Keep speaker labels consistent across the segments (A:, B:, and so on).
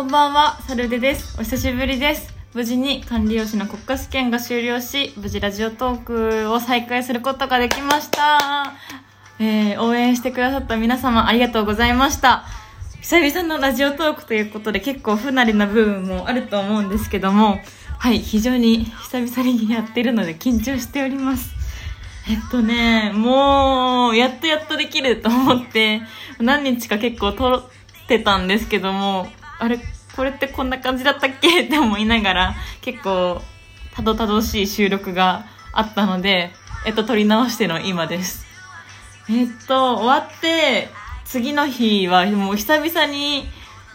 A: こんばんは、サルデです。お久しぶりです。無事に管理用士の国家試験が終了し、無事ラジオトークを再開することができました。えー、応援してくださった皆様ありがとうございました。久々のラジオトークということで結構不慣れな部分もあると思うんですけども、はい、非常に久々にやってるので緊張しております。えっとね、もう、やっとやっとできると思って、何日か結構撮ってたんですけども、あれ、これってこんな感じだったっけ？って思いながら、結構、たどたどしい収録があったので、えっと、撮り直しての今です。えっと、終わって、次の日はもう久々に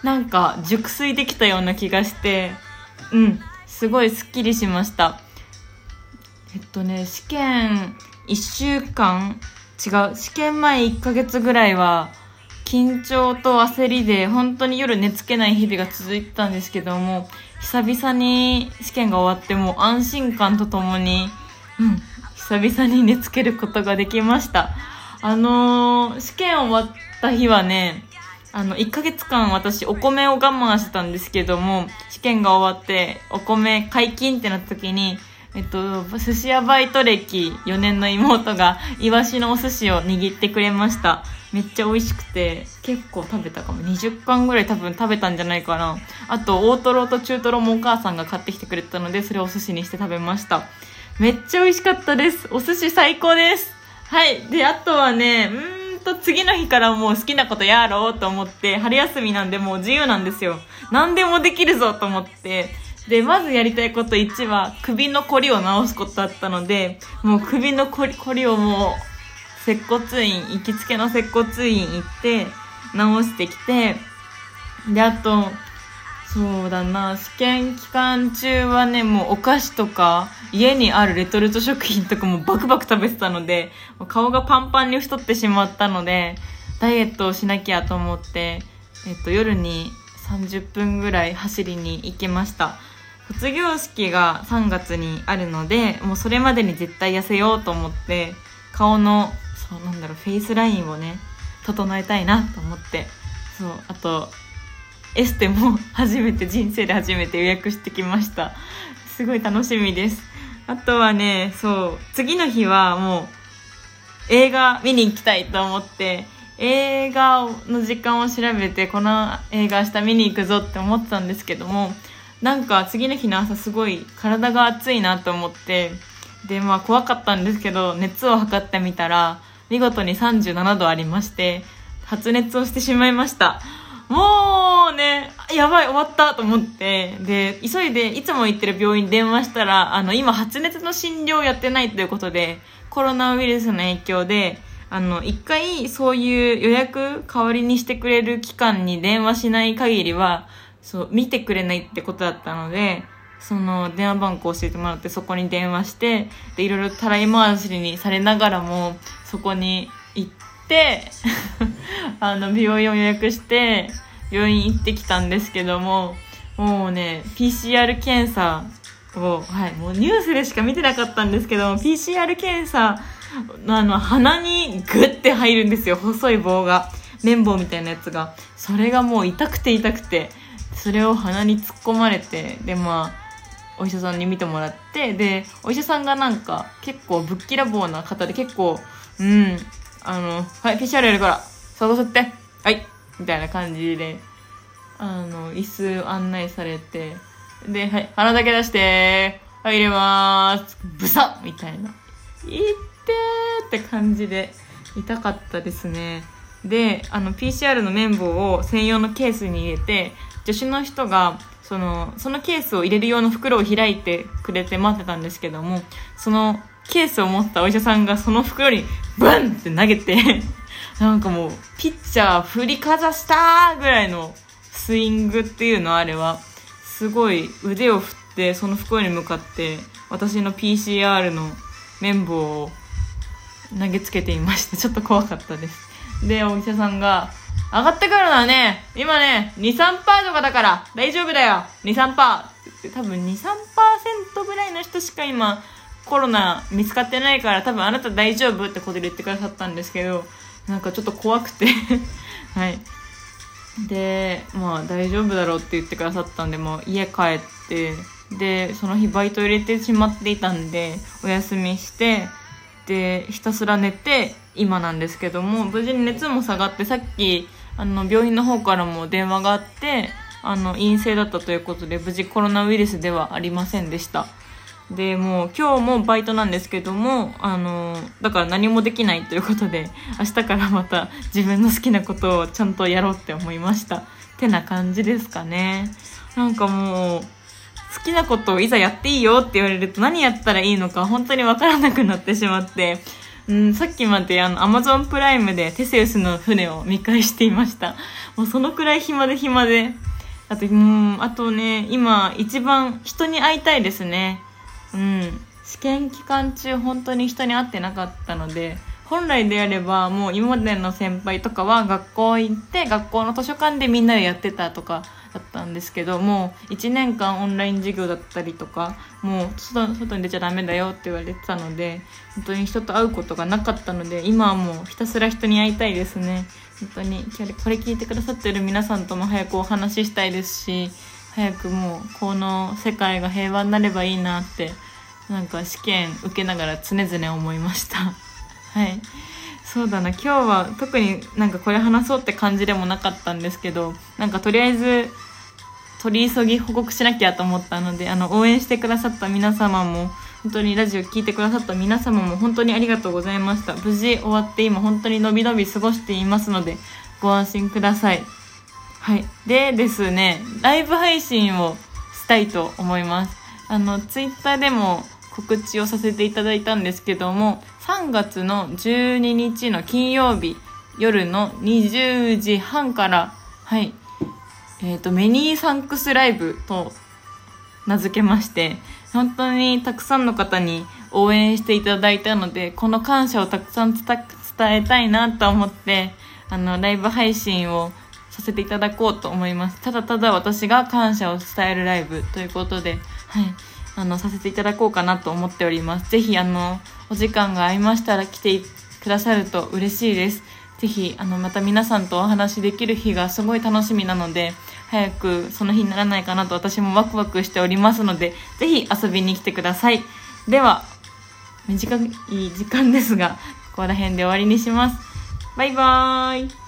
A: なんか熟睡できたような気がして、うん、すごいスッキリしました。えっとね、試験1週間？違う、試験前1ヶ月ぐらいは、緊張と焦りで本当に夜寝つけない日々が続いてたんですけども、久々に試験が終わっても安心感とともに、うん、久々に寝つけることができました。あのー、試験終わった日はね、あの、1ヶ月間私お米を我慢してたんですけども、試験が終わってお米解禁ってなった時に、えっと、寿司屋バイト歴4年の妹が、イワシのお寿司を握ってくれました。めっちゃ美味しくて、結構食べたかも。20貫ぐらい多分食べたんじゃないかな。あと、大トロと中トロもお母さんが買ってきてくれたので、それをお寿司にして食べました。めっちゃ美味しかったです。お寿司最高です。はい。で、あとはね、うーんと次の日からもう好きなことやろうと思って、春休みなんでもう自由なんですよ。何でもできるぞと思って、で、まずやりたいこと1は、首のコリを直すことだったので、もう首のコリコリをもう、接骨院、行きつけの接骨院行って、直してきて、で、あと、そうだな、試験期間中はね、もうお菓子とか、家にあるレトルト食品とかもバクバク食べてたので、顔がパンパンに太ってしまったので、ダイエットをしなきゃと思って、えっと、夜に30分ぐらい走りに行きました。卒業式が3月にあるので、もうそれまでに絶対痩せようと思って、顔の、そうなんだろう、フェイスラインをね、整えたいなと思って、そう、あと、エステも初めて、人生で初めて予約してきました。すごい楽しみです。あとはね、そう、次の日はもう、映画見に行きたいと思って、映画の時間を調べて、この映画明日見に行くぞって思ってたんですけども、なんか次の日の朝すごい体が熱いなと思って、で、まあ怖かったんですけど、熱を測ってみたら、見事に37度ありまして、発熱をしてしまいました。もうね、やばい、終わったと思って、で、急いで、いつも行ってる病院に電話したら、あの、今発熱の診療やってないということで、コロナウイルスの影響で、あの、一回そういう予約代わりにしてくれる機関に電話しない限りは、そう、見てくれないってことだったので、その電話番号教えてもらってそこに電話して、で、いろいろたらい回しにされながらも、そこに行って、あの、病院を予約して、病院行ってきたんですけども、もうね、PCR 検査を、はい、もうニュースでしか見てなかったんですけど、PCR 検査あの、鼻にグッて入るんですよ、細い棒が。綿棒みたいなやつが。それがもう痛くて痛くて、それを鼻に突っ込まれて、で、まあ、お医者さんに見てもらって、で、お医者さんがなんか、結構ぶっきらぼうな方で結構、うん、あの、はい、PCR やるから、そう吸って、はい、みたいな感じで、あの、椅子案内されて、で、はい、鼻だけ出して、はい、入れまーす、ブサッみたいな。いってーって感じで、痛かったですね。で、あの、PCR の綿棒を専用のケースに入れて、助手の人が、その、そのケースを入れる用の袋を開いてくれて待ってたんですけども、そのケースを持ったお医者さんがその袋にブンって投げて、なんかもう、ピッチャー振りかざしたぐらいのスイングっていうのあれは、すごい腕を振って、その袋に向かって、私の PCR の綿棒を投げつけていました。ちょっと怖かったです。で、お医者さんが、上がってくるのはね、今ね、2、3%とかだから、大丈夫だよ !2、3%! 多分2、3%ぐらいの人しか今、コロナ見つかってないから、多分あなた大丈夫ってことで言ってくださったんですけど、なんかちょっと怖くて、はい。でまあ大丈夫だろうって言ってくださったんでもう家帰ってでその日バイト入れてしまっていたんでお休みしてでひたすら寝て今なんですけども無事に熱も下がってさっきあの病院の方からも電話があってあの陰性だったということで無事コロナウイルスではありませんでした。でもう今日もバイトなんですけどもあのだから何もできないということで明日からまた自分の好きなことをちゃんとやろうって思いました。てな感じですかね。なんかもう好きなことをいざやっていいよって言われると何やったらいいのか本当にわからなくなってしまってうん、さっきまであの、アマゾンプライムでテセウスの船を見返していました。もうそのくらい暇で暇で。あと、うん、あとね、今一番人に会いたいですね。うん。試験期間中本当に人に会ってなかったので、本来であればもう今までの先輩とかは学校行って学校の図書館でみんなでやってたとかんですけどもう1年間オンライン授業だったりとかもう外に出ちゃダメだよって言われてたので本当に人と会うことがなかったので今はもうひたすら人に会いたいですね。本当にこれ聞いてくださってる皆さんとも早くお話ししたいですし早くもうこの世界が平和になればいいなってなんか試験受けながら常々思いました。はい。そうだな。今日は特になんかこれ話そうって感じでもなかったんですけどなんかとりあえず取り急ぎ報告しなきゃと思ったのであの応援してくださった皆様も本当にラジオ聴いてくださった皆様も本当にありがとうございました。無事終わって今本当にのびのび過ごしていますのでご安心ください。はい。でですねライブ配信をしたいと思います。あのツイッターでも告知をさせていただいたんですけども3月の12日の金曜日夜の20時半からはいえっ、ー、と、メニーサンクスライブと名付けまして、本当にたくさんの方に応援していただいたので、この感謝をたくさん伝えたいなと思って、あの、ライブ配信をさせていただこうと思います。ただただ私が感謝を伝えるライブということで、はい、あの、させていただこうかなと思っております。ぜひ、あの、お時間が合いましたら来てくださると嬉しいです。ぜひ、あの、また皆さんとお話しできる日がすごい楽しみなので、早くその日にならないかなと私もワクワクしておりますので、ぜひ遊びに来てください。では、短い時間ですが、ここら辺で終わりにします。バイバーイ。